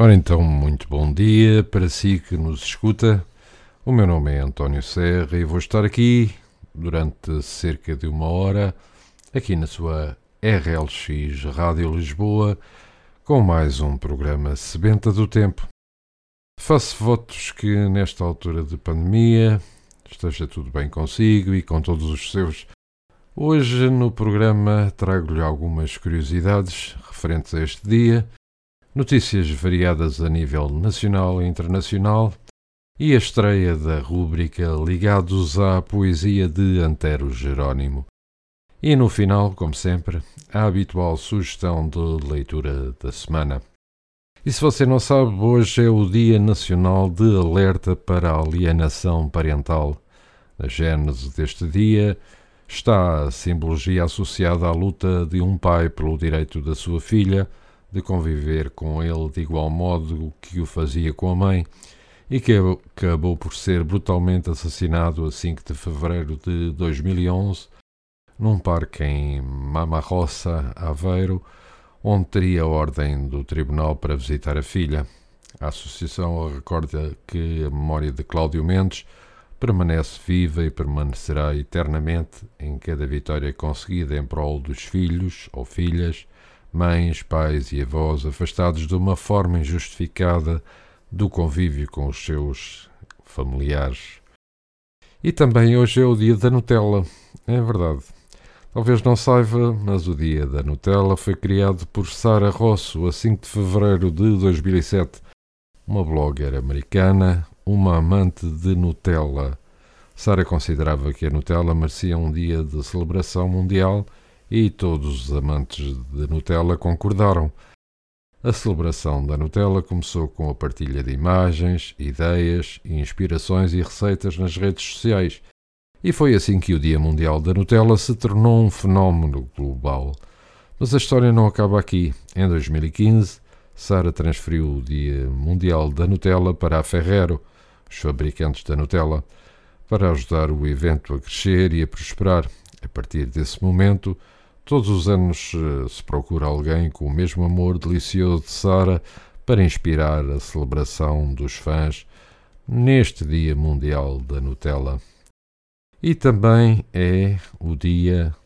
Ora então, muito bom dia para si que nos escuta. O meu nome é António Serra e vou estar aqui durante cerca de uma hora, aqui na sua RLX Rádio Lisboa, com mais um programa Sebenta do Tempo. Faço votos que nesta altura de pandemia esteja tudo bem consigo e com todos os seus. Hoje no programa trago-lhe algumas curiosidades referentes a este dia notícias variadas a nível nacional e internacional e a estreia da rúbrica Ligados à Poesia de Antero Jerónimo. E no final, como sempre, a habitual sugestão de leitura da semana. E se você não sabe, hoje é o Dia Nacional de Alerta para a Alienação Parental. Na gênese deste dia está a simbologia associada à luta de um pai pelo direito da sua filha de conviver com ele de igual modo que o fazia com a mãe e que acabou por ser brutalmente assassinado a 5 de fevereiro de 2011 num parque em Mamarroça, Aveiro, onde teria ordem do tribunal para visitar a filha. A associação recorda que a memória de Cláudio Mendes permanece viva e permanecerá eternamente em cada vitória conseguida em prol dos filhos ou filhas mães, pais e avós afastados de uma forma injustificada do convívio com os seus familiares. E também hoje é o dia da Nutella, é verdade. Talvez não saiba, mas o dia da Nutella foi criado por Sara Rosso a 5 de fevereiro de 2007, uma blogger americana, uma amante de Nutella. Sara considerava que a Nutella merecia um dia de celebração mundial e todos os amantes de Nutella concordaram. A celebração da Nutella começou com a partilha de imagens, ideias, inspirações e receitas nas redes sociais, e foi assim que o Dia Mundial da Nutella se tornou um fenómeno global. Mas a história não acaba aqui. Em 2015, Sara transferiu o Dia Mundial da Nutella para a Ferrero, os fabricantes da Nutella, para ajudar o evento a crescer e a prosperar. A partir desse momento, Todos os anos eh, se procura alguém com o mesmo amor delicioso de Sara para inspirar a celebração dos fãs neste Dia Mundial da Nutella. E também é o Dia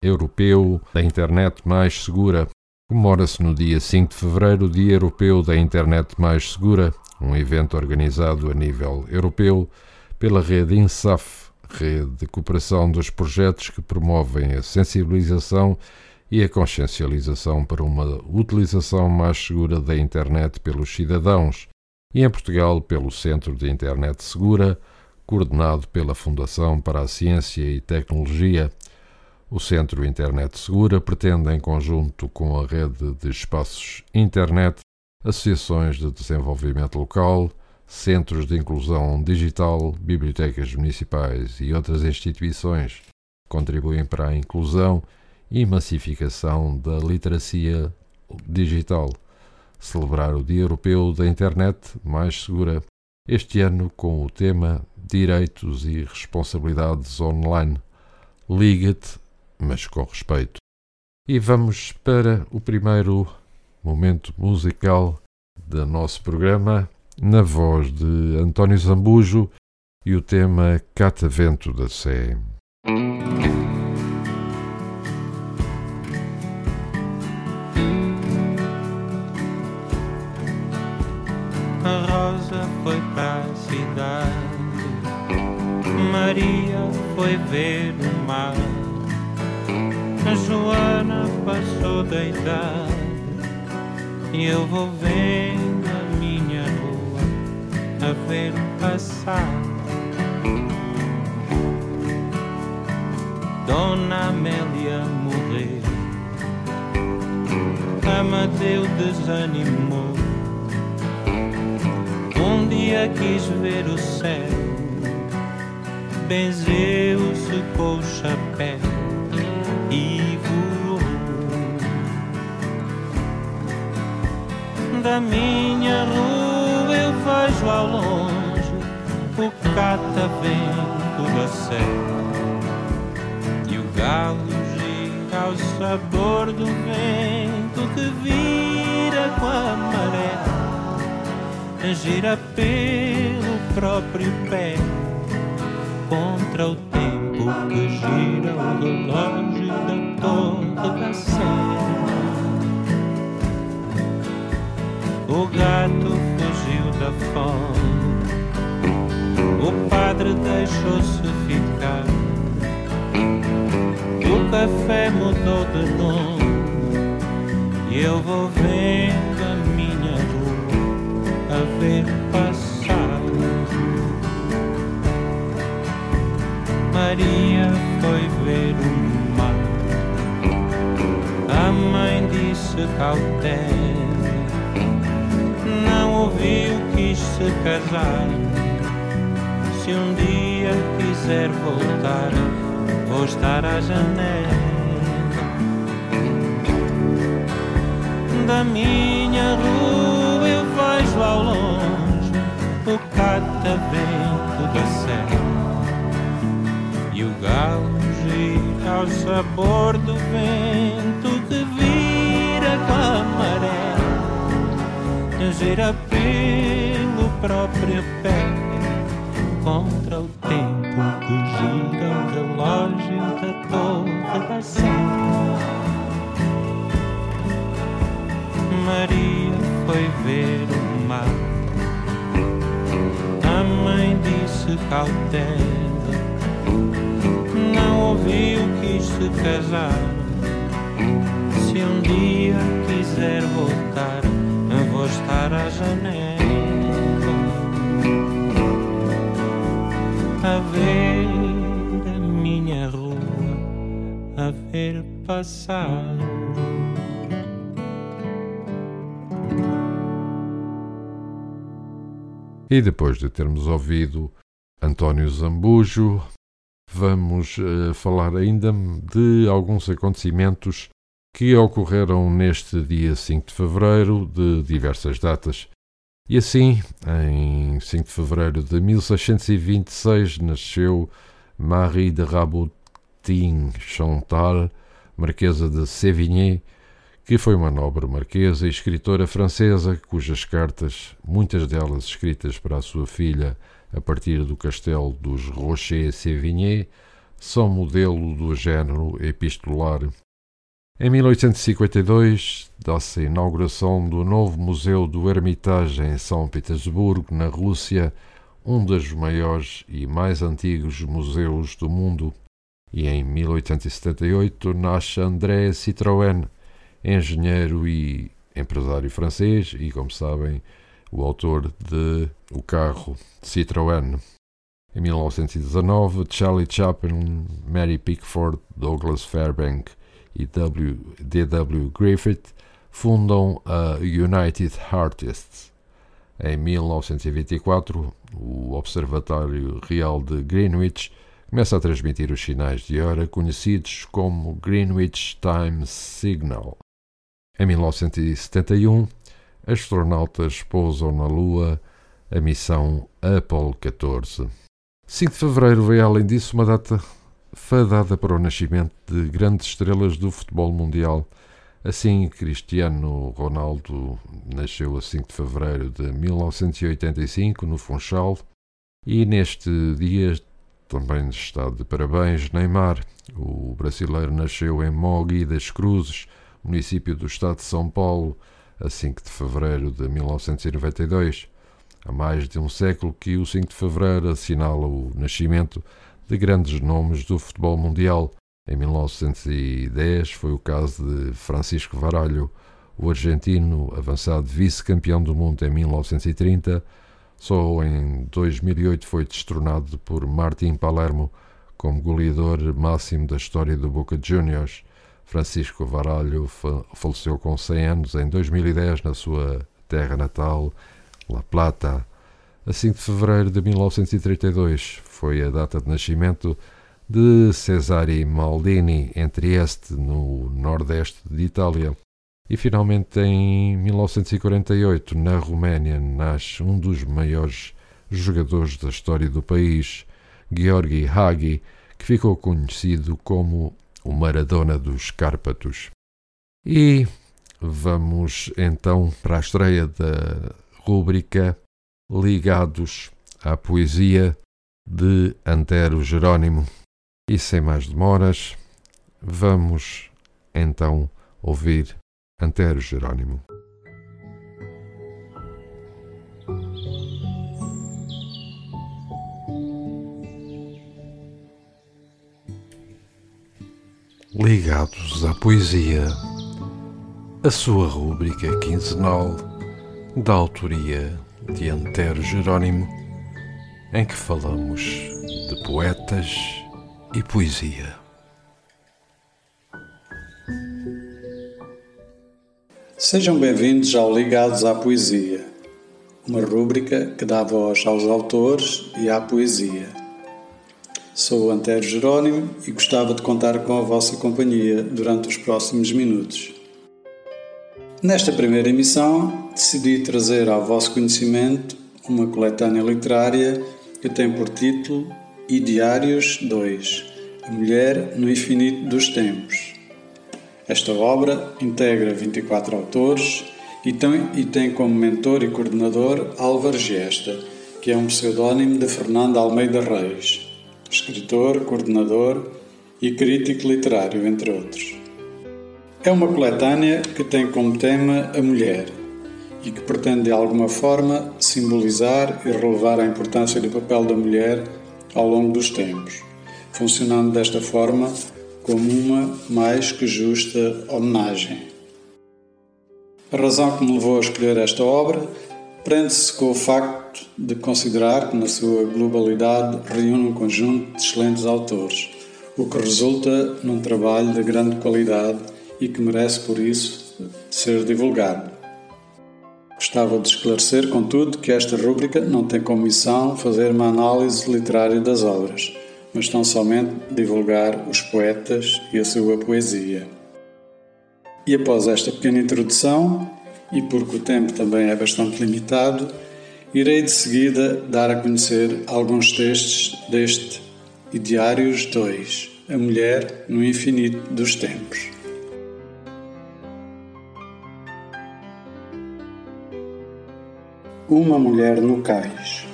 Europeu da Internet Mais Segura. Comemora-se no dia 5 de fevereiro o Dia Europeu da Internet Mais Segura, um evento organizado a nível europeu pela rede INSAF, rede de cooperação dos projetos que promovem a sensibilização e a consciencialização para uma utilização mais segura da internet pelos cidadãos, e em Portugal pelo Centro de Internet Segura, coordenado pela Fundação para a Ciência e Tecnologia. O Centro Internet Segura pretende, em conjunto com a rede de espaços internet, associações de desenvolvimento local, centros de inclusão digital, bibliotecas municipais e outras instituições contribuem para a inclusão e massificação da literacia digital. Celebrar o Dia Europeu da Internet mais segura, este ano com o tema Direitos e Responsabilidades Online. Liga-te, mas com respeito. E vamos para o primeiro momento musical do nosso programa na voz de António Zambujo e o tema Catavento da Sé. A Rosa foi para a cidade, Maria foi ver o mar, a Joana passou da idade e eu vou vendo a ver passar. Dona Amélia morreu Amadeu desanimou. Um dia quis ver o céu, benzeu-se com o chapéu e voou. Da minha rua vejo ao longe o catavento da serra e o galo gira ao sabor do vento que vira com a maré, gira pelo próprio pé contra o tempo que gira o relógio da torre da sé. O gato fome, o padre deixou-se ficar. O café mudou de nome e eu vou vendo a minha rua a ver passar. Maria foi ver o mar. A mãe disse cautela. Ouviu, quis se casar. Se um dia quiser voltar, vou estar à janela. Da minha rua eu vejo ao longe o catavento da serra e o galo gira ao sabor do vento que vira com a maré, gira pelo próprio pé contra o tempo que gira o relógio da torre da sé. Maria foi ver o mar. A mãe disse cautela não ouviu, quis se casar. Se um dia quiser voltar, estar à janela a ver a minha rua, a ver passar. E depois de termos ouvido António Zambujo, vamos uh, falar ainda de alguns acontecimentos que ocorreram neste dia 5 de fevereiro, de diversas datas. E assim, em 5 de fevereiro de 1626, nasceu Marie de Rabutin Chantal, Marquesa de Sévigné, que foi uma nobre marquesa e escritora francesa, cujas cartas, muitas delas escritas para a sua filha a partir do castelo dos Rocher-Sévigné, são modelo do género epistolar. Em 1852, dá-se a inauguração do novo Museu do Hermitage em São Petersburgo, na Rússia, um dos maiores e mais antigos museus do mundo. E em 1878 nasce André Citroën, engenheiro e empresário francês e, como sabem, o autor de O Carro Citroën. Em 1919, Charlie Chaplin, Mary Pickford, Douglas Fairbank e w, D.W. Griffith fundam a United Artists. Em 1924, o Observatório Real de Greenwich começa a transmitir os sinais de hora conhecidos como Greenwich Time Signal. Em 1971, astronautas pousam na Lua a missão Apollo 14. 5 de fevereiro veio, além disso, uma data fadada para o nascimento de grandes estrelas do futebol mundial. Assim, Cristiano Ronaldo nasceu a 5 de fevereiro de 1985 no Funchal e neste dia também está de parabéns Neymar. O brasileiro nasceu em Mogi das Cruzes, município do estado de São Paulo, a 5 de fevereiro de 1992. Há mais de um século que o 5 de fevereiro assinala o nascimento de grandes nomes do futebol mundial. Em 1910 foi o caso de Francisco Varalho, o argentino avançado vice-campeão do mundo em 1930. Só em 2008 foi destronado por Martin Palermo como goleador máximo da história do Boca Juniors Francisco Varalho faleceu com 100 anos em 2010 na sua terra natal, La Plata. A 5 de fevereiro de 1932 foi a data de nascimento de Cesare Maldini em Trieste, no nordeste de Itália. E finalmente em 1948, na Roménia, nasce um dos maiores jogadores da história do país, Georgi Hagi, que ficou conhecido como o Maradona dos Cárpatos. E vamos então para a estreia da rúbrica Ligados à Poesia de Antero Jerónimo. E sem mais demoras, vamos então ouvir Antero Jerónimo. Ligados à poesia, a sua rúbrica quinzenal da autoria de Antero Jerónimo, em que falamos de poetas e poesia. Sejam bem-vindos ao Ligados à Poesia, uma rúbrica que dá voz aos autores e à poesia. Sou Antero Jerónimo e gostava de contar com a vossa companhia durante os próximos minutos. Nesta primeira emissão, decidi trazer ao vosso conhecimento uma coletânea literária que tem por título Diários 2 A Mulher no Infinito dos Tempos. Esta obra integra 24 autores e tem, e tem como mentor e coordenador Álvaro Gesta, que é um pseudónimo de Fernando Almeida Reis, escritor, coordenador e crítico literário, entre outros. É uma coletânea que tem como tema a mulher e que pretende de alguma forma simbolizar e relevar a importância do papel da mulher ao longo dos tempos, funcionando desta forma como uma mais que justa homenagem. A razão que me levou a escolher esta obra prende-se com o facto de considerar que, na sua globalidade, reúne um conjunto de excelentes autores, o que resulta num trabalho de grande qualidade e que merece, por isso, ser divulgado. Gostava de esclarecer, contudo, que esta rúbrica não tem como missão fazer uma análise literária das obras, mas tão somente divulgar os poetas e a sua poesia. E após esta pequena introdução, e porque o tempo também é bastante limitado, irei de seguida dar a conhecer alguns textos deste Diários 2, A Mulher no Infinito dos Tempos. Uma mulher no cais.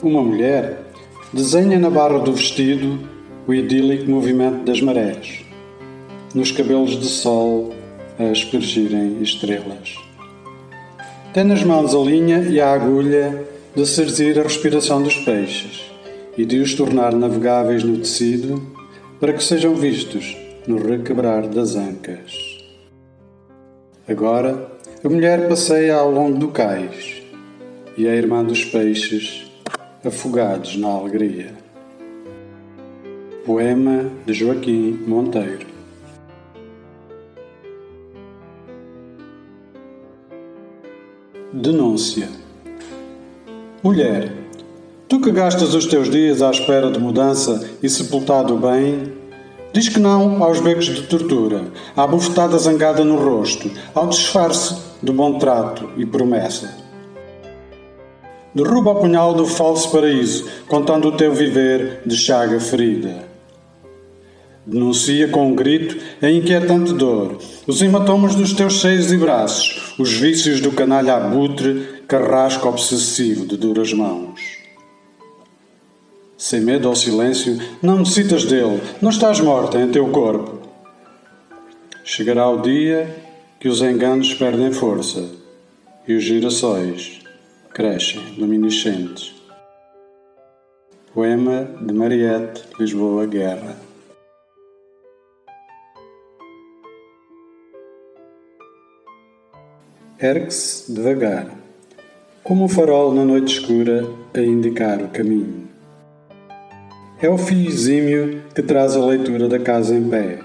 Uma mulher desenha na barra do vestido o idílico movimento das marés, nos cabelos de sol a aspergirem estrelas. Tem nas mãos a linha e a agulha de serzir a respiração dos peixes e de os tornar navegáveis no tecido para que sejam vistos no requebrar das ancas. Agora, a mulher passeia ao longo do cais e a irmã dos peixes, afogados na alegria. Poema de Joaquim Monteiro. Denúncia Mulher, tu que gastas os teus dias à espera de mudança e sepultado bem, Diz que não aos becos de tortura, à bufetada zangada no rosto, ao disfarce do bom trato e promessa. Derruba o punhal do falso paraíso, contando o teu viver de chaga ferida. Denuncia com um grito a inquietante dor, os hematomas dos teus seios e braços, os vícios do canalha abutre, carrasco obsessivo de duras mãos. Sem medo ao silêncio, não necessitas dele, não estás morta em teu corpo. Chegará o dia que os enganos perdem força e os girassóis crescem luminescentes. Poema de Mariette Lisboa Guerra. Ergue-se devagar, como um farol na noite escura a indicar o caminho. É o fio exímio que traz a leitura da casa em pé,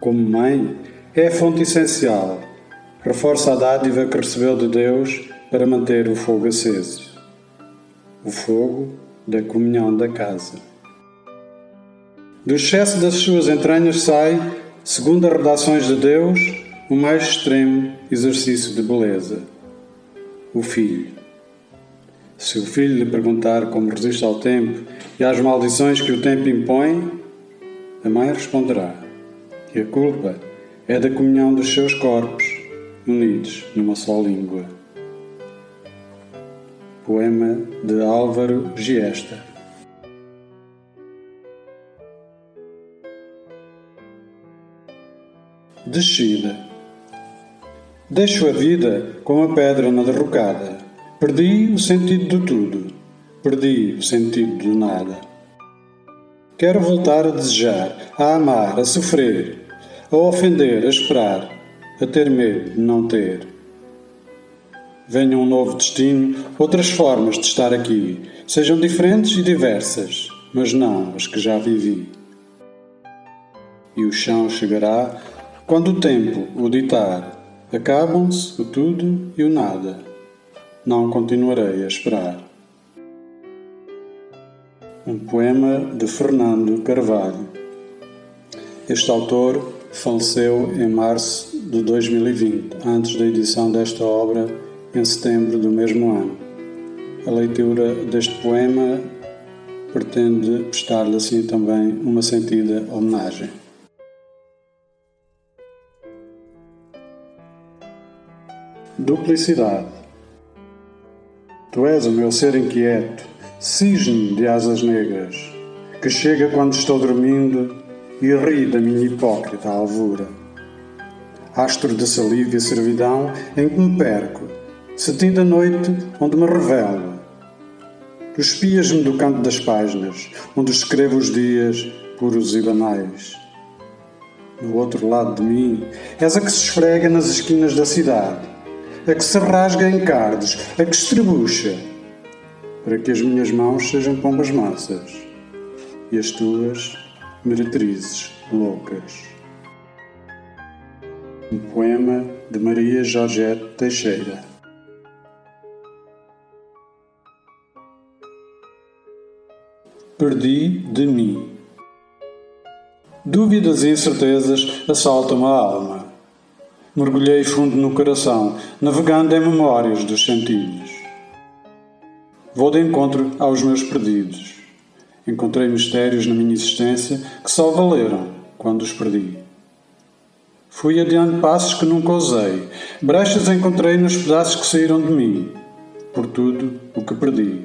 como mãe, é a fonte essencial. Reforça a dádiva que recebeu de Deus para manter o fogo aceso. O fogo da comunhão da casa. Do excesso das suas entranhas sai, segundo as redações de Deus, o mais extremo exercício de beleza: o filho. Se o filho lhe perguntar como resiste ao tempo e às maldições que o tempo impõe, a mãe responderá: E a culpa é da comunhão dos seus corpos, unidos numa só língua. Poema de Álvaro Giesta. Descida. Deixo a vida como a pedra na derrocada. Perdi o sentido de tudo. Perdi o sentido do nada. Quero voltar a desejar, a amar, a sofrer, a ofender, a esperar, a ter medo de não ter. Venha um novo destino, outras formas de estar aqui, sejam diferentes e diversas, mas não as que já vivi. E o chão chegará quando o tempo o ditar. Acabam-se o tudo e o nada. Não continuarei a esperar. Um poema de Fernando Carvalho. Este autor faleceu em março de 2020, antes da edição desta obra em setembro do mesmo ano. A leitura deste poema pretende prestar-lhe assim também uma sentida homenagem. Duplicidade. Tu és o meu ser inquieto, cisne de asas negras, que chega quando estou dormindo e ri da minha hipócrita alvura. Astro de saliva e servidão em que me perco, cetim da noite onde me revelo. Tu espias-me do canto das páginas, onde escrevo os dias puros e banais. Do outro lado de mim, és a que se esfrega nas esquinas da cidade, a que se rasga em cardos, a que estrebucha, para que as minhas mãos sejam pombas massas e as tuas meretrizes loucas. Um poema de Maria Georgette Teixeira. Perdi de mim. Dúvidas e incertezas assaltam a alma. Mergulhei fundo no coração, navegando em memórias dos sentidos. Vou de encontro aos meus perdidos. Encontrei mistérios na minha existência que só valeram quando os perdi. Fui adiante passos que nunca usei, brechas encontrei nos pedaços que saíram de mim, por tudo o que perdi.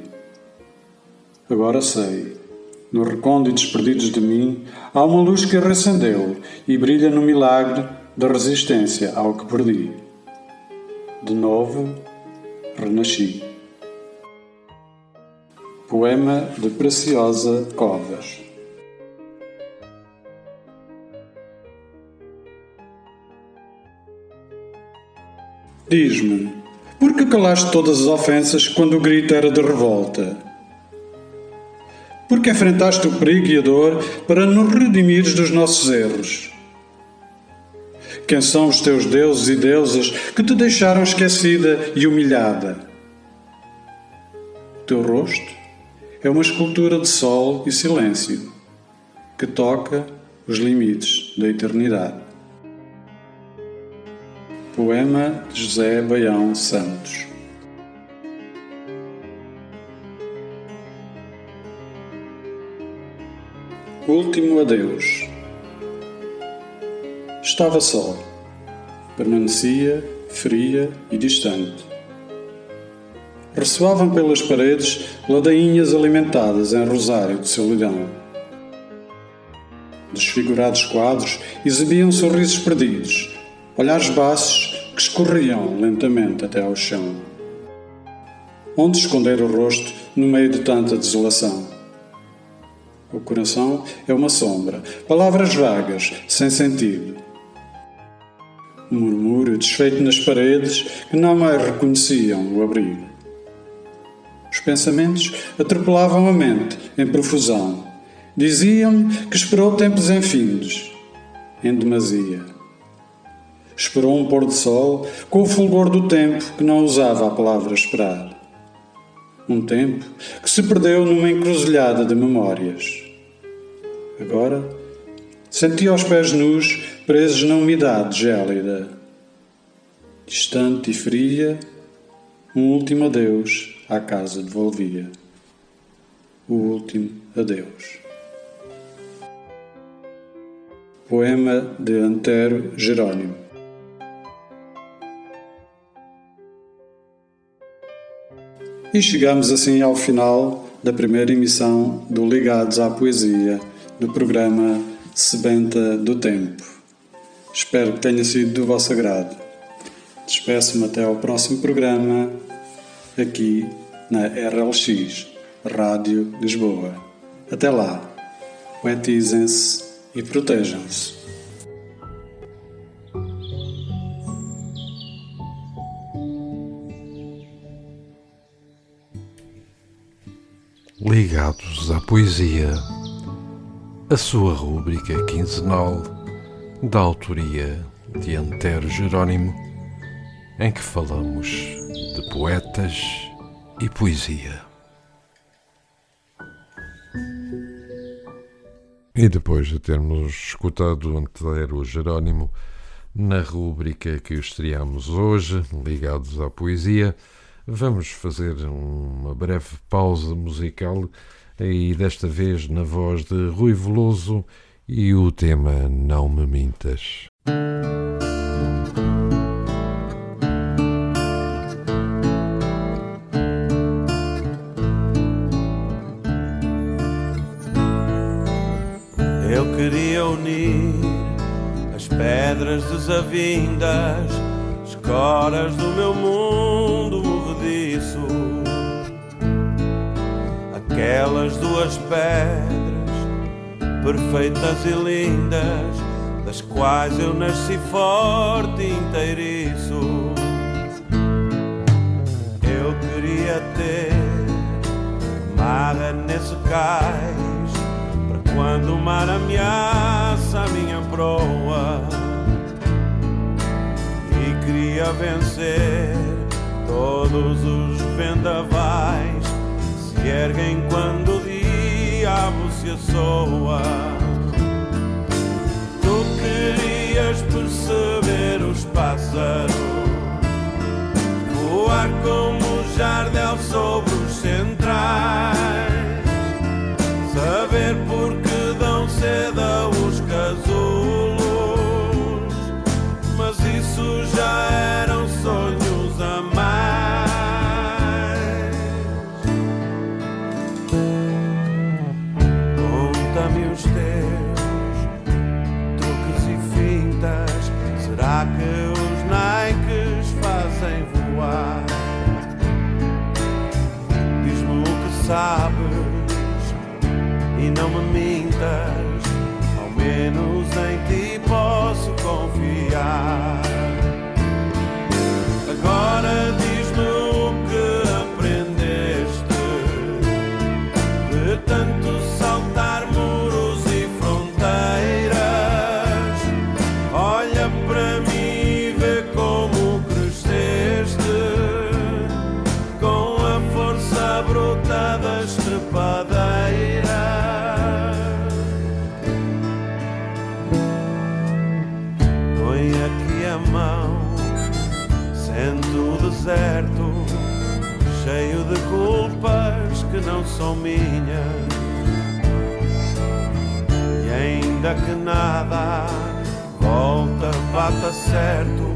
Agora sei, nos recônditos perdidos de mim, há uma luz que reacendeu e brilha no milagre da resistência ao que perdi. De novo, renasci. Poema de Preciosa Covas Diz-me, por que calaste todas as ofensas quando o grito era de revolta? Por que enfrentaste o perigo e a dor para nos redimires dos nossos erros? Quem são os teus deuses e deusas que te deixaram esquecida e humilhada? O teu rosto é uma escultura de sol e silêncio que toca os limites da eternidade. Poema de José Baião Santos Último adeus. Estava só. Permanecia fria e distante. Ressoavam pelas paredes ladainhas alimentadas em rosário de solidão. Desfigurados quadros exibiam sorrisos perdidos, olhares baços que escorriam lentamente até ao chão. Onde esconder o rosto no meio de tanta desolação? O coração é uma sombra, palavras vagas, sem sentido. Um murmúrio desfeito nas paredes que não mais reconheciam o abrigo. Os pensamentos atropelavam a mente em profusão. Diziam-me que esperou tempos infindos. em demasia. Esperou um pôr de sol com o fulgor do tempo que não usava a palavra esperar. Um tempo que se perdeu numa encruzilhada de memórias. Agora sentia os pés nus presos na umidade gélida. Distante e fria, um último adeus à casa devolvia. O último adeus. Poema de Antero Jerônimo. E chegamos assim ao final da primeira emissão do Ligados à Poesia, do programa Sebenta do Tempo. Espero que tenha sido do vosso agrado. Despeço-me até ao próximo programa, aqui na RLX, Rádio Lisboa. Até lá, poetizem-se e protejam-se. Ligados à Poesia, a sua rúbrica quinzenal da autoria de Antero Jerónimo, em que falamos de poetas e poesia. E depois de termos escutado Antero Jerónimo na rúbrica que estreamos hoje, ligados à poesia, Vamos fazer uma breve pausa musical e desta vez na voz de Rui Veloso e o tema Não Me Mintas. Unir as pedras desavindas, escoras do meu mundo aquelas duas pedras perfeitas e lindas, das quais eu nasci forte inteiriço. Eu queria ter marra nesse cais, quando o mar ameaça minha proa. E queria vencer todos os vendavais se erguem quando o diabo se assoa. Tu querias perceber os pássaros, voar como o jardel sobre os centrais, saber por que dão seda os casulos, mas isso já eram sonhos a mais. os teus truques e fintas? Será que os Nikes fazem voar? Diz-me o que sabes não são minhas. E ainda que nada volta, bata certo,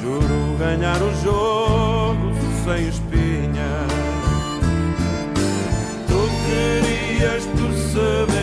juro ganhar o jogo sem espinhas. Tu querias perceber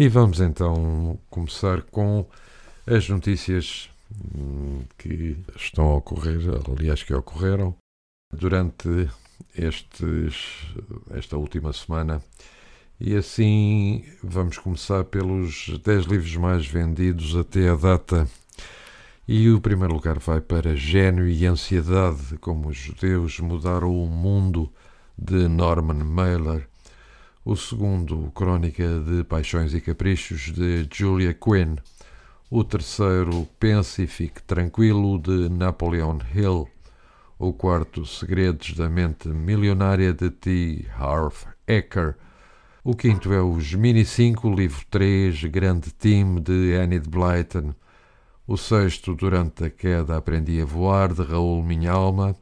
E vamos então começar com as notícias hum, que estão a ocorrer, aliás, que ocorreram durante estes, esta última semana. E assim vamos começar pelos 10 livros mais vendidos até a data. E o primeiro lugar vai para Gênio e Ansiedade, como os judeus mudaram o mundo, de Norman Mailer. O segundo, Crónica de Paixões e Caprichos, de Julia Quinn. O terceiro, Pense e Fique Tranquilo, de Napoleon Hill. O quarto, Segredos da Mente Milionária, de T. Harv Eker. O quinto é os Mini 5, livro 3, Grande Time, de Enid Blyton. O sexto, Durante a Queda Aprendi a Voar, de Raul Minhalma.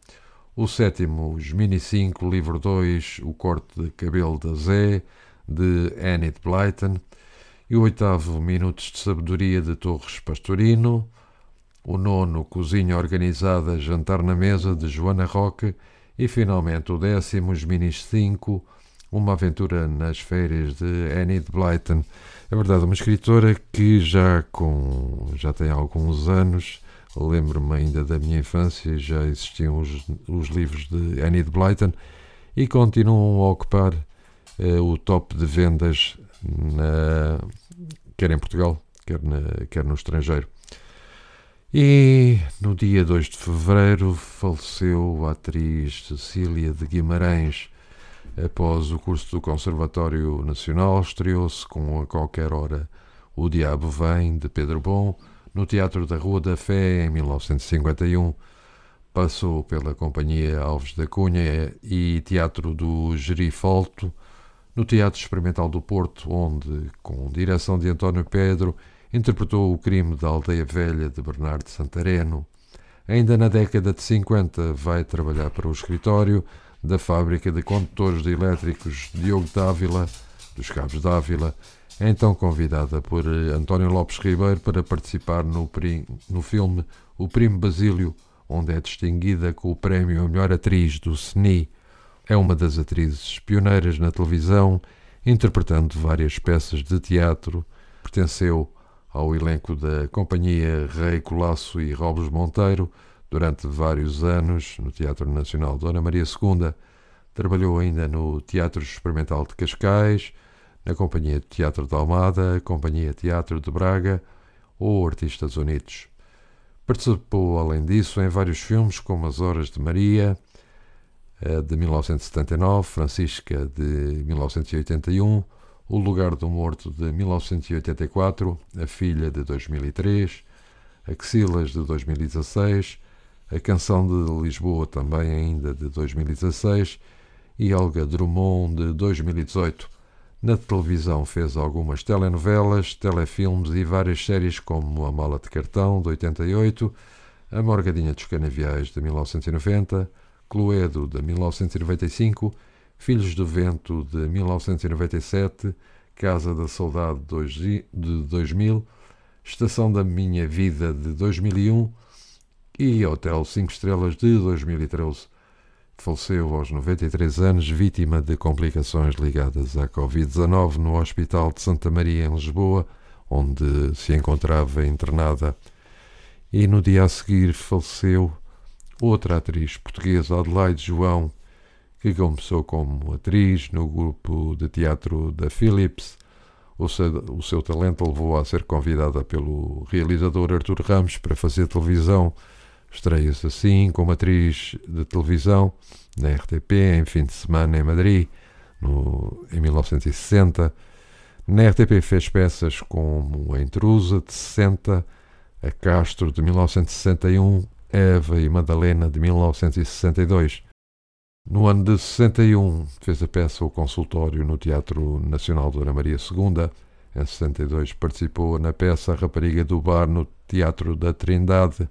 O sétimo, os Mini 5, livro 2, O Corte de Cabelo da Zé, de Enid Blyton. E o oitavo, Minutos de Sabedoria, de Torres Pastorino. O nono, Cozinha Organizada, Jantar na Mesa, de Joana Roque. E finalmente o décimo, os Minis 5, Uma Aventura nas Férias, de Enid Blyton. É verdade, uma escritora que já, com, já tem alguns anos Lembro-me ainda da minha infância, já existiam os, os livros de Enid Blyton e continuam a ocupar eh, o top de vendas, na, quer em Portugal, quer, na, quer no estrangeiro. E no dia 2 de fevereiro faleceu a atriz Cecília de Guimarães. Após o curso do Conservatório Nacional, estreou-se com A Qualquer Hora O Diabo Vem, de Pedro Bom, no Teatro da Rua da Fé, em 1951, passou pela Companhia Alves da Cunha e Teatro do Gerifolto, no Teatro Experimental do Porto, onde, com direção de António Pedro, interpretou o crime da Aldeia Velha de Bernardo Santareno. Ainda na década de 50 vai trabalhar para o escritório da fábrica de condutores de elétricos Diogo Dávila, dos Cabos Dávila, então convidada por eh, António Lopes Ribeiro para participar no, no filme O Primo Basílio, onde é distinguida com o prémio a melhor atriz do CNI. É uma das atrizes pioneiras na televisão, interpretando várias peças de teatro. Pertenceu ao elenco da Companhia Rei Colasso e Robes Monteiro durante vários anos no Teatro Nacional Dona Maria II. Trabalhou ainda no Teatro Experimental de Cascais, na Companhia de Teatro de Almada, Companhia de Teatro de Braga ou Artistas Unidos. Participou, além disso, em vários filmes como As Horas de Maria, de 1979, Francisca, de 1981, O Lugar do Morto, de 1984, A Filha, de 2003, Axilas, de 2016, A Canção de Lisboa, também ainda de 2016, e Olga Drummond, de 2018. Na televisão fez algumas telenovelas, telefilmes e várias séries como A Mala de Cartão, de 88, A Morgadinha dos Canaviais, de 1990, Cluedo, de 1995, Filhos do Vento, de 1997, Casa da Saudade, de 2000, Estação da Minha Vida, de 2001 e Hotel 5 Estrelas, de 2013 faleceu aos 93 anos, vítima de complicações ligadas à Covid-19 no Hospital de Santa Maria, em Lisboa, onde se encontrava internada. E no dia a seguir faleceu outra atriz portuguesa, Adelaide João, que começou como atriz no grupo de teatro da Philips. O seu, o seu talento levou a ser convidada pelo realizador Artur Ramos para fazer televisão Estreia-se assim como atriz de televisão na RTP em fim de semana em Madrid, no, em 1960. Na RTP fez peças como A Intrusa, de 60, A Castro, de 1961, Eva e Madalena, de 1962. No ano de 61, fez a peça O Consultório no Teatro Nacional Dona Maria II. Em 62, participou na peça A Rapariga do Bar no Teatro da Trindade.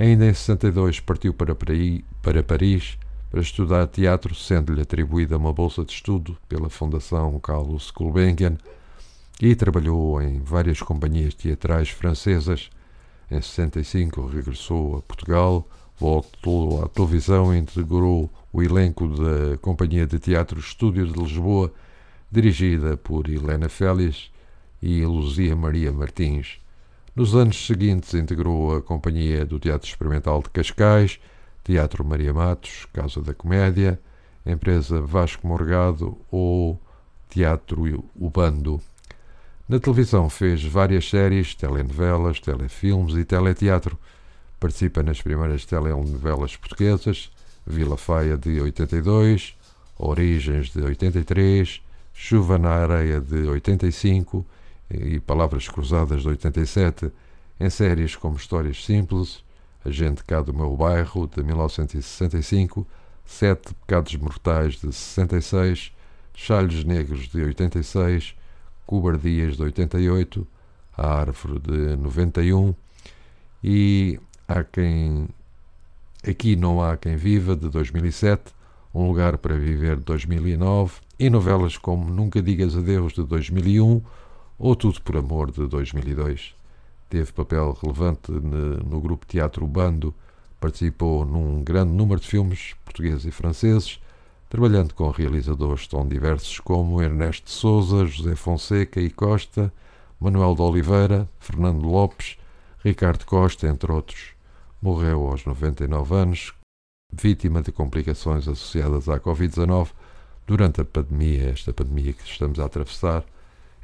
Ainda em 62 partiu para, Paris para estudar teatro, sendo-lhe atribuída uma bolsa de estudo pela Fundação Carlos Gulbenkian e trabalhou em várias companhias teatrais francesas. Em 65 regressou a Portugal, voltou à televisão e integrou o elenco da Companhia de Teatro Estúdio de Lisboa, dirigida por Helena Félix, e Luzia Maria Martins. Nos anos seguintes integrou a Companhia do Teatro Experimental de Cascais, Teatro Maria Matos, Casa da Comédia, Empresa Vasco Morgado ou Teatro Ubando. Na televisão fez várias séries, telenovelas, telefilmes e teleteatro. Participa nas primeiras telenovelas portuguesas, Vila Faia de 82, Origens de 83, Chuva na Areia de 85 e Palavras Cruzadas de 87, em séries como Histórias Simples, A Gente Cá do Meu Bairro de 1965, Sete Pecados Mortais de 66, Chalhos Negros de 86, Cobardias de 88, A Árvore de 91 e há quem Aqui não há quem viva de 2007, Um lugar para viver de 2009 e novelas como Nunca digas adeus de 2001 ou Tudo por amor de 2002. Teve papel relevante no grupo Teatro Bando, participou num grande número de filmes portugueses e franceses, trabalhando com realizadores tão diversos como Ernesto Souza, José Fonseca e Costa, Manuel de Oliveira, Fernando Lopes, Ricardo Costa, entre outros. Morreu aos 99 anos, vítima de complicações associadas à Covid-19 durante a pandemia, esta pandemia que estamos a atravessar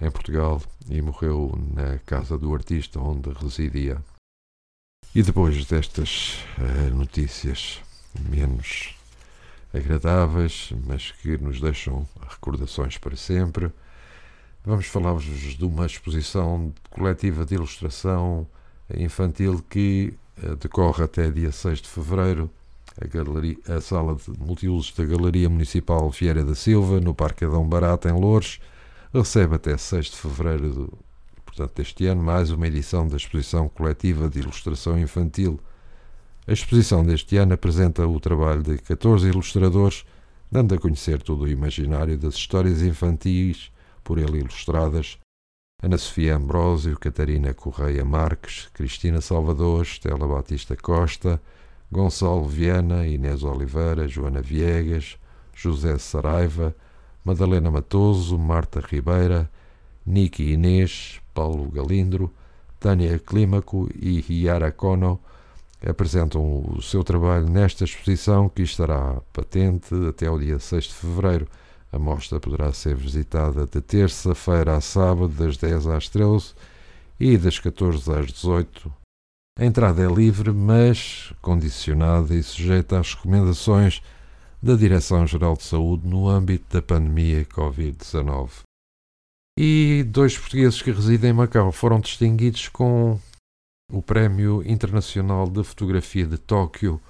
em Portugal, e morreu na casa do artista onde residia. E depois destas uh, notícias menos agradáveis, mas que nos deixam recordações para sempre. Vamos falar-vos de uma exposição coletiva de ilustração infantil que uh, decorre até dia 6 de fevereiro, a, galeria, a sala de multiusos da Galeria Municipal Vieira da Silva, no Parque Adão Barata, em Loures, recebe até 6 de fevereiro do, portanto, deste ano mais uma edição da exposição coletiva de ilustração infantil a exposição deste ano apresenta o trabalho de 14 ilustradores, dando a conhecer todo o imaginário das histórias infantis por ele ilustradas. Ana Sofia Ambrósio, Catarina Correia Marques, Cristina Salvador, Estela Batista Costa, Gonçalo Viana, Inês Oliveira, Joana Viegas, José Saraiva, Madalena Matoso, Marta Ribeira, Niki Inês, Paulo Galindro, Tânia Clímaco e Yara Cono apresentam o seu trabalho nesta exposição que estará patente até o dia 6 de fevereiro. A mostra poderá ser visitada de terça-feira a sábado, das 10 às 13 e das 14 às 18. A entrada é livre, mas condicionada e sujeita às recomendações da Direção-Geral de Saúde no âmbito da pandemia Covid-19. E dois portugueses que residem em Macau foram distinguidos com o Prémio Internacional de Fotografia de Tóquio,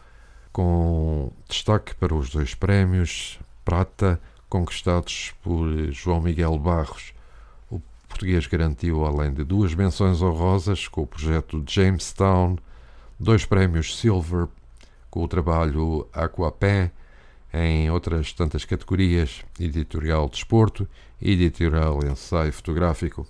com destaque para os dois prémios prata conquistados por João Miguel Barros. O português garantiu, além de duas menções honrosas com o projeto Jamestown, dois prémios Silver com o trabalho Aquapen, em outras tantas categorias, editorial desporto e editorial ensaio fotográfico.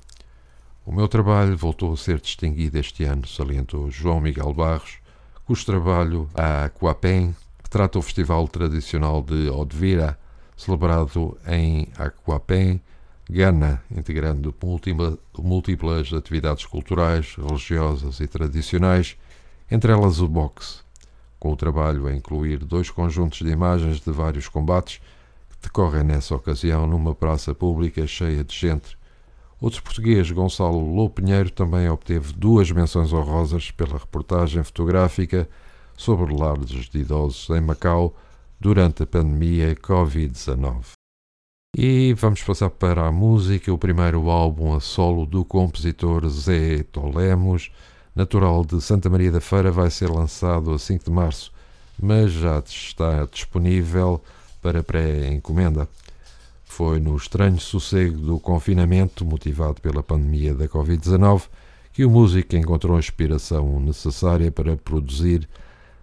O meu trabalho voltou a ser distinguido este ano, salientou João Miguel Barros, cujo trabalho, a Aquapen, trata o festival tradicional de Odvira, celebrado em Aquapen, Gana, integrando múltiplas atividades culturais, religiosas e tradicionais, entre elas o boxe, com o trabalho a incluir dois conjuntos de imagens de vários combates que decorrem nessa ocasião numa praça pública cheia de gente Outro português, Gonçalo Lou Pinheiro, também obteve duas menções honrosas pela reportagem fotográfica sobre lares de idosos em Macau durante a pandemia Covid-19. E vamos passar para a música, o primeiro álbum a solo do compositor Zé Tolemos, natural de Santa Maria da Feira, vai ser lançado a 5 de março, mas já está disponível para pré-encomenda. Foi no estranho sossego do confinamento, motivado pela pandemia da Covid-19, que o músico encontrou a inspiração necessária para produzir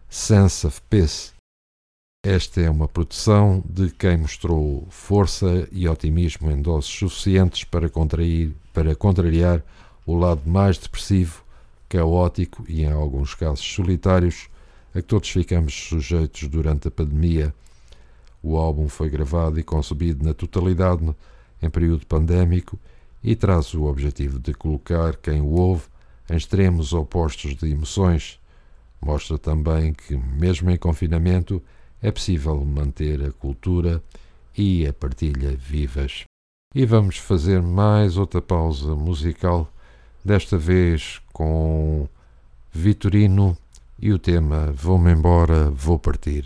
Sense of Peace. Esta é uma produção de quem mostrou força e otimismo em doses suficientes para, contrair, para contrariar o lado mais depressivo, caótico e, em alguns casos, solitários a que todos ficamos sujeitos durante a pandemia o álbum foi gravado e concebido na totalidade em período pandémico e traz o objetivo de colocar quem o ouve em extremos opostos de emoções. Mostra também que, mesmo em confinamento, é possível manter a cultura e a partilha vivas. E vamos fazer mais outra pausa musical, desta vez com Vitorino e o tema Vou-me embora, vou partir.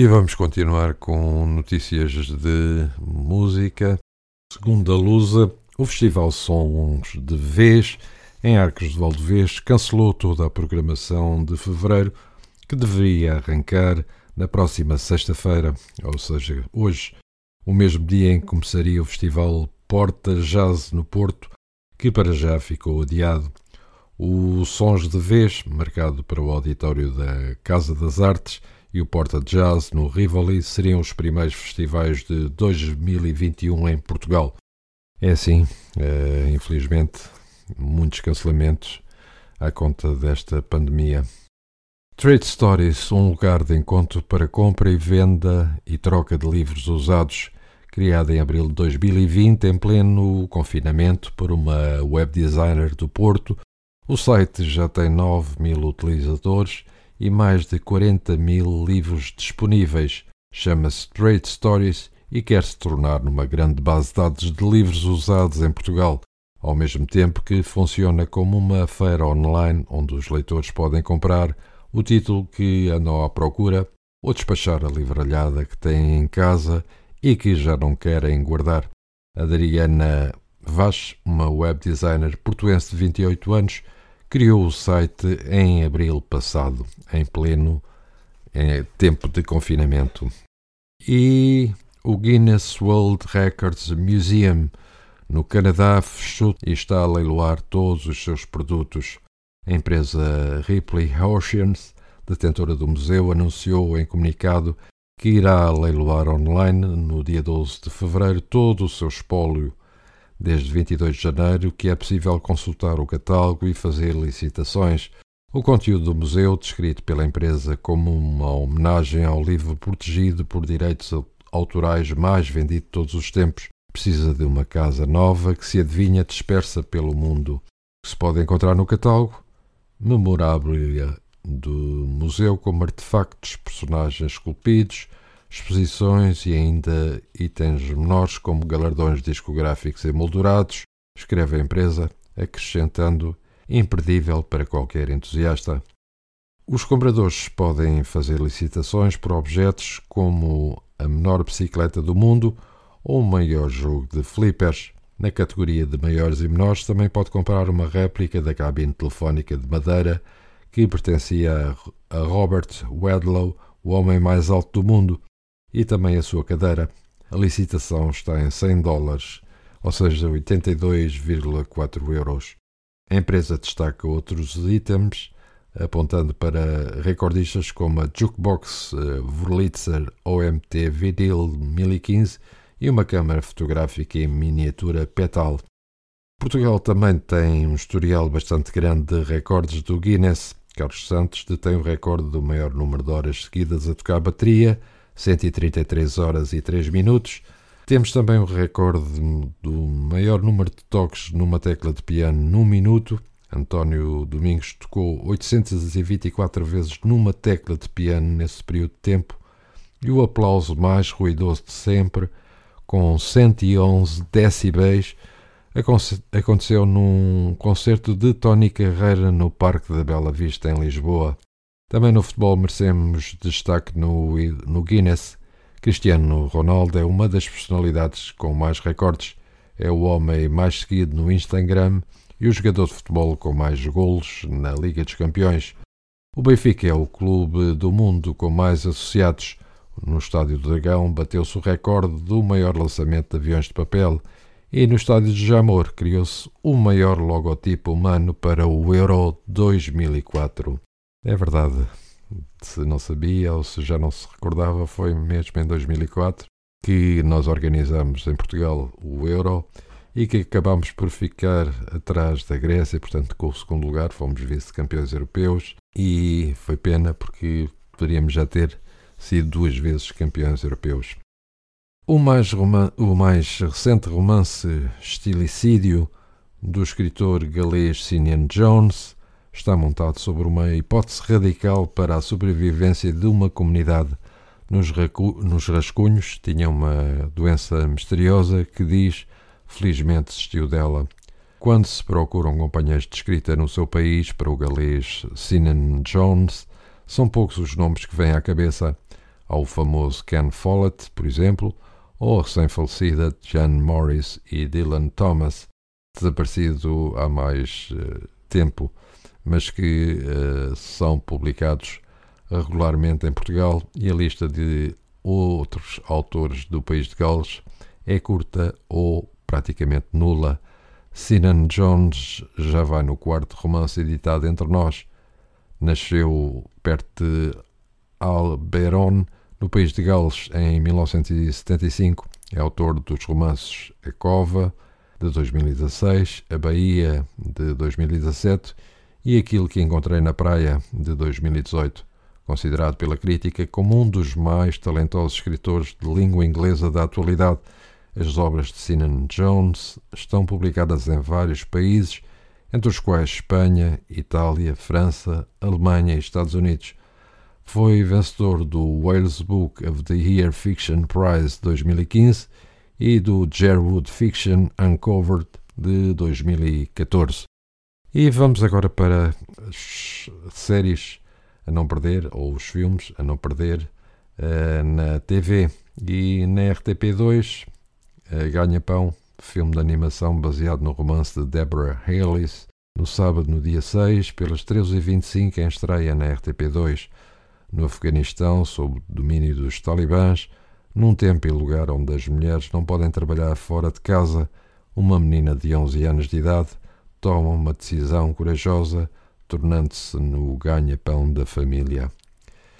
E vamos continuar com notícias de música. Segundo a Lusa, o Festival Sons de Vez, em Arcos de Valdevez, cancelou toda a programação de fevereiro, que deveria arrancar na próxima sexta-feira, ou seja, hoje, o mesmo dia em que começaria o Festival Porta Jazz no Porto, que para já ficou adiado. O Sons de Vez, marcado para o auditório da Casa das Artes, e o Porta Jazz no Rivoli seriam os primeiros festivais de 2021 em Portugal. É assim, é, infelizmente, muitos cancelamentos à conta desta pandemia. Trade Stories, um lugar de encontro para compra e venda e troca de livros usados, criado em abril de 2020 em pleno confinamento por uma web designer do Porto. O site já tem 9 mil utilizadores e mais de 40 mil livros disponíveis. Chama-se Trade Stories e quer se tornar numa grande base de dados de livros usados em Portugal, ao mesmo tempo que funciona como uma feira online onde os leitores podem comprar o título que andam à procura ou despachar a livralhada que têm em casa e que já não querem guardar. Adriana Vaz, uma web designer portuense de 28 anos, criou o site em abril passado, em pleno em tempo de confinamento. E o Guinness World Records Museum no Canadá fechou e está a leiloar todos os seus produtos. A empresa Ripley Oceans, detentora do museu, anunciou em comunicado que irá leiloar online no dia 12 de fevereiro todo o seu espólio. Desde 22 de janeiro que é possível consultar o catálogo e fazer licitações. O conteúdo do museu, descrito pela empresa como uma homenagem ao livro protegido por direitos autorais mais vendido de todos os tempos, precisa de uma casa nova que se adivinha dispersa pelo mundo. Se pode encontrar no catálogo memorável do museu como artefactos, personagens esculpidos, exposições e ainda itens menores como galardões discográficos emoldurados, escreve a empresa, acrescentando imperdível para qualquer entusiasta. Os compradores podem fazer licitações por objetos como a menor bicicleta do mundo ou o maior jogo de flippers. Na categoria de maiores e menores também pode comprar uma réplica da cabine telefónica de madeira que pertencia a Robert Wedlow, o homem mais alto do mundo, e também a sua cadeira. A licitação está em 100 dólares, ou seja, 82,4 euros. A empresa destaca outros itens, apontando para recordistas como a Jukebox eh, Wurlitzer OMT Vidil 1015 e uma câmara fotográfica em miniatura Petal. Portugal também tem um historial bastante grande de recordes do Guinness. Carlos Santos detém o recorde do maior número de horas seguidas a tocar bateria, 133 horas e 3 minutos. Temos também o recorde do maior número de toques numa tecla de piano num minuto. António Domingos tocou 824 vezes numa tecla de piano nesse período de tempo. E o aplauso mais ruidoso de sempre, com 111 decibéis, aconteceu num concerto de Tony Carreira no Parque da Bela Vista, em Lisboa. Também no futebol merecemos destaque no, no Guinness. Cristiano Ronaldo é uma das personalidades com mais recordes. É o homem mais seguido no Instagram e o jogador de futebol com mais golos na Liga dos Campeões. O Benfica é o clube do mundo com mais associados. No Estádio do Dragão bateu-se o recorde do maior lançamento de aviões de papel e no Estádio de Jamor criou-se o maior logotipo humano para o Euro 2004. É verdade. Se não sabia ou se já não se recordava, foi mesmo em 2004 que nós organizamos em Portugal o Euro e que acabámos por ficar atrás da Grécia, portanto, com o segundo lugar, fomos vice-campeões europeus e foi pena porque poderíamos já ter sido duas vezes campeões europeus. O mais, o mais recente romance Estilicídio do escritor galês Sinian Jones está montado sobre uma hipótese radical para a sobrevivência de uma comunidade. Nos, nos rascunhos tinha uma doença misteriosa que diz, felizmente desistiu dela. Quando se procuram companheiros de escrita no seu país para o galês Sinan Jones, são poucos os nomes que vêm à cabeça. Há o famoso Ken Follett, por exemplo, ou a recém-falecida Jan Morris e Dylan Thomas, desaparecido há mais uh, tempo mas que uh, são publicados regularmente em Portugal e a lista de outros autores do país de Gales é curta ou praticamente nula. Sinan Jones já vai no quarto romance editado entre nós. Nasceu perto de Alberon, no país de Gales, em 1975. É autor dos romances A Cova, de 2016, A Bahia, de 2017 e Aquilo que Encontrei na Praia, de 2018, considerado pela crítica como um dos mais talentosos escritores de língua inglesa da atualidade. As obras de Sinan Jones estão publicadas em vários países, entre os quais Espanha, Itália, França, Alemanha e Estados Unidos. Foi vencedor do Wales Book of the Year Fiction Prize 2015 e do Jerwood Fiction Uncovered de 2014. E vamos agora para as séries a não perder, ou os filmes a não perder, uh, na TV. E na RTP2, uh, Ganha Pão, filme de animação baseado no romance de Deborah Hayles, no sábado, no dia 6, pelas 13h25, em estreia na RTP2, no Afeganistão, sob domínio dos talibãs, num tempo e lugar onde as mulheres não podem trabalhar fora de casa, uma menina de 11 anos de idade toma uma decisão corajosa, tornando-se no ganha-pão da família.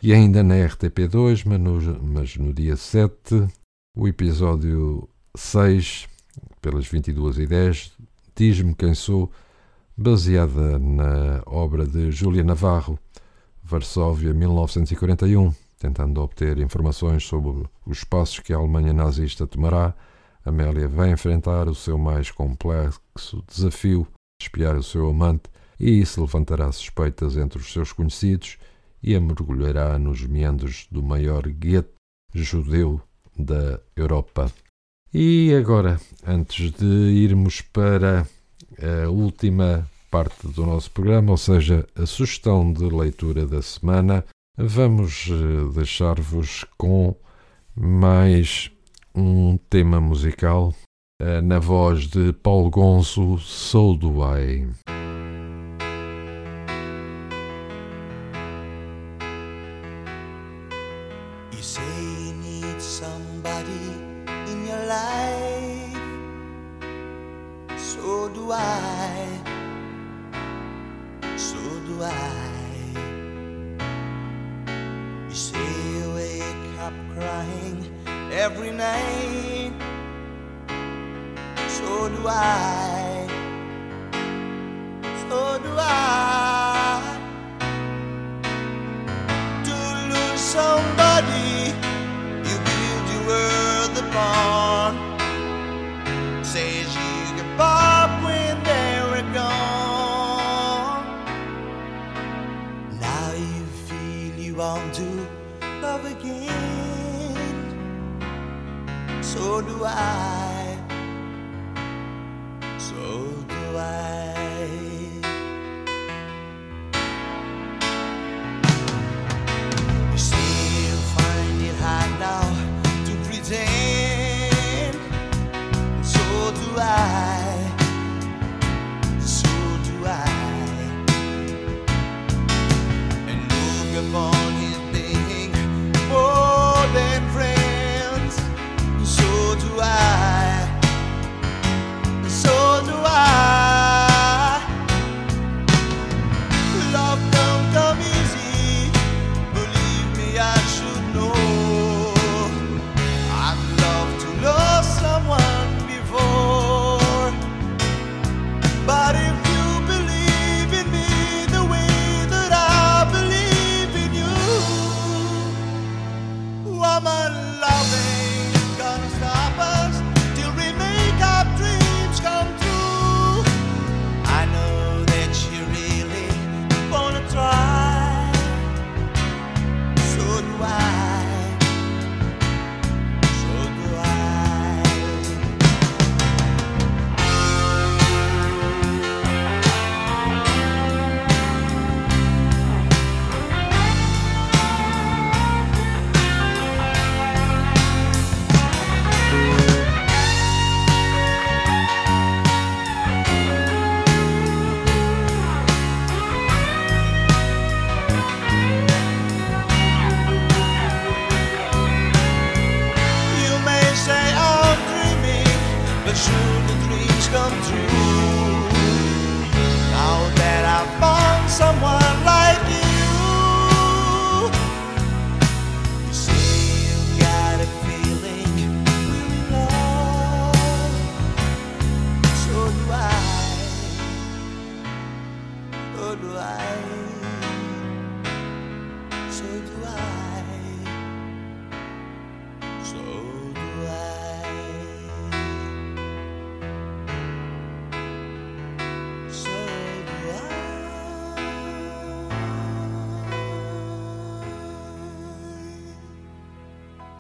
E ainda na RTP2, mas no, mas no dia 7, o episódio 6, pelas 22h10, Diz-me Quem Sou, baseada na obra de Júlia Navarro, Varsóvia 1941, tentando obter informações sobre os passos que a Alemanha nazista tomará, Amélia vai enfrentar o seu mais complexo desafio espiar o seu amante, e isso levantará suspeitas entre os seus conhecidos e a mergulhará nos meandros do maior gueto judeu da Europa. E agora, antes de irmos para a última parte do nosso programa, ou seja, a sugestão de leitura da semana, vamos eh, deixar-vos com mais um tema musical na voz de Paulo Gonço, Sou do Ai.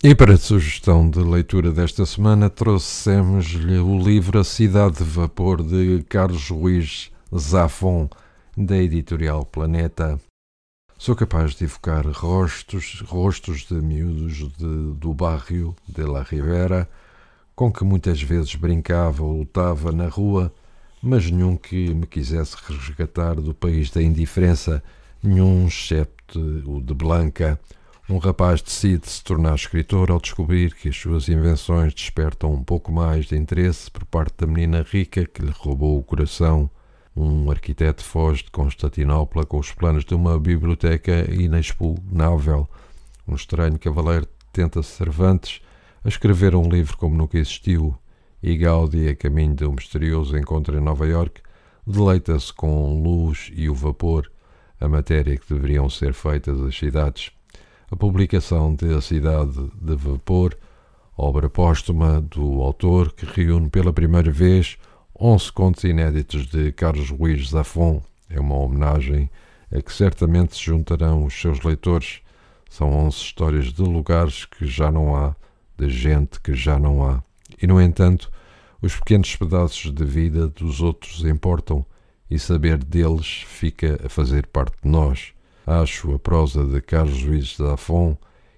E para a sugestão de leitura desta semana, trouxemos-lhe o livro A Cidade de Vapor de Carlos Ruiz Zafon, da editorial Planeta. Sou capaz de evocar rostos, rostos de miúdos de, do barrio de La Rivera, com que muitas vezes brincava ou lutava na rua, mas nenhum que me quisesse resgatar do país da indiferença, nenhum excepto o de Blanca. Um rapaz decide se tornar escritor ao descobrir que as suas invenções despertam um pouco mais de interesse por parte da menina rica que lhe roubou o coração. Um arquiteto foge de Constantinopla com os planos de uma biblioteca inexpugnável. Um estranho cavaleiro tenta Cervantes a escrever um livro como nunca existiu. E Gaudi, a caminho de um misterioso encontro em Nova York, deleita-se com luz e o vapor, a matéria que deveriam ser feitas as cidades. A publicação de A Cidade de Vapor, obra póstuma do autor que reúne pela primeira vez 11 contos inéditos de Carlos Ruiz Zafón é uma homenagem a que certamente se juntarão os seus leitores. São 11 histórias de lugares que já não há, de gente que já não há. E, no entanto, os pequenos pedaços de vida dos outros importam e saber deles fica a fazer parte de nós. Acho a prosa de Carlos Ruiz Zafón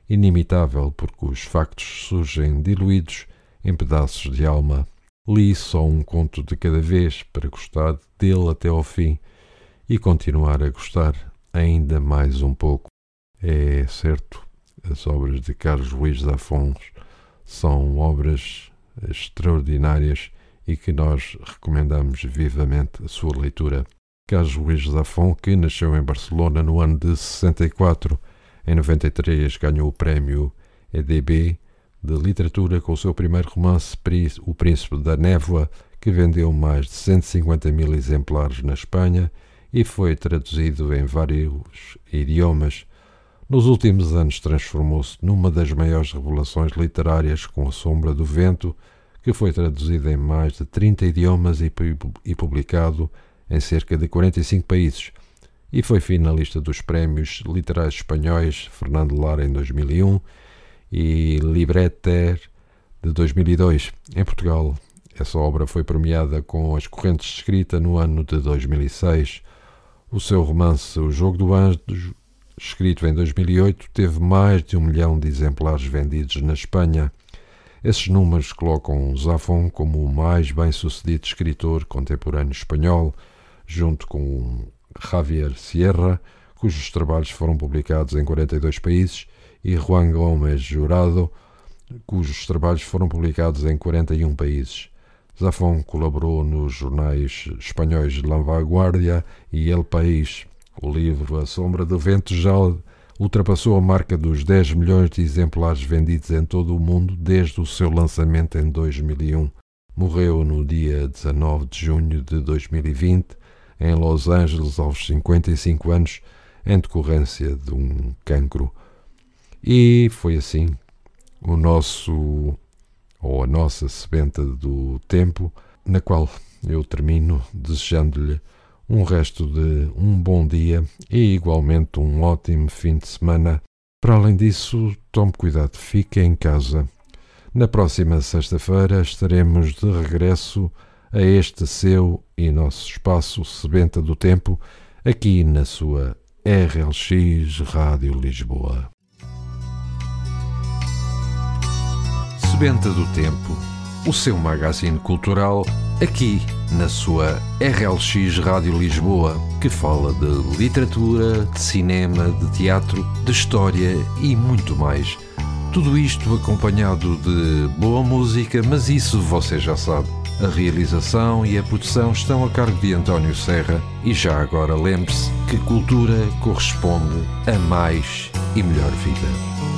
inimitável porque os factos surgem diluídos em pedaços de alma Li só um conto de cada vez para gostar dele até ao fim e continuar a gostar ainda mais um pouco. É certo, as obras de Carlos Luís Zafons são obras extraordinárias e que nós recomendamos vivamente a sua leitura. Carlos Luís Zafon, que nasceu em Barcelona no ano de 64, em 93 ganhou o prémio EDB de literatura com o seu primeiro romance O Príncipe da Névoa, que vendeu mais de 150 mil exemplares na Espanha e foi traduzido em vários idiomas. Nos últimos anos transformou-se numa das maiores revelações literárias com A Sombra do Vento, que foi traduzido em mais de 30 idiomas e publicado em cerca de 45 países, e foi finalista dos Prémios Literários Espanhóis Fernando Lara em 2001 e Libretter de 2002. Em Portugal, essa obra foi premiada com as correntes de escrita no ano de 2006. O seu romance O Jogo do Anjo, escrito em 2008, teve mais de um milhão de exemplares vendidos na Espanha. Esses números colocam Zafón como o mais bem-sucedido escritor contemporâneo espanhol, junto com Javier Sierra, cujos trabalhos foram publicados em 42 países, e Juan Gómez Jurado, cujos trabalhos foram publicados em 41 países. Zafón colaborou nos jornais espanhóis La Vanguardia e El País. O livro A Sombra do Vento já ultrapassou a marca dos 10 milhões de exemplares vendidos em todo o mundo desde o seu lançamento em 2001. Morreu no dia 19 de junho de 2020 em Los Angeles aos 55 anos em decorrência de um cancro. E foi assim o nosso ou a nossa sebenta do tempo, na qual eu termino desejando-lhe um resto de um bom dia e igualmente um ótimo fim de semana. Para além disso, tome cuidado, fique em casa. Na próxima sexta-feira estaremos de regresso a este seu e nosso espaço Sebenta do Tempo, aqui na sua RLX Rádio Lisboa. Sebenta do Tempo, o seu magazine cultural, aqui na sua RLX Rádio Lisboa, que fala de literatura, de cinema, de teatro, de história e muito mais. Tudo isto acompanhado de boa música, mas isso você já sabe. A realização e a produção estão a cargo de António Serra e já agora lembre-se que cultura corresponde a mais e melhor vida.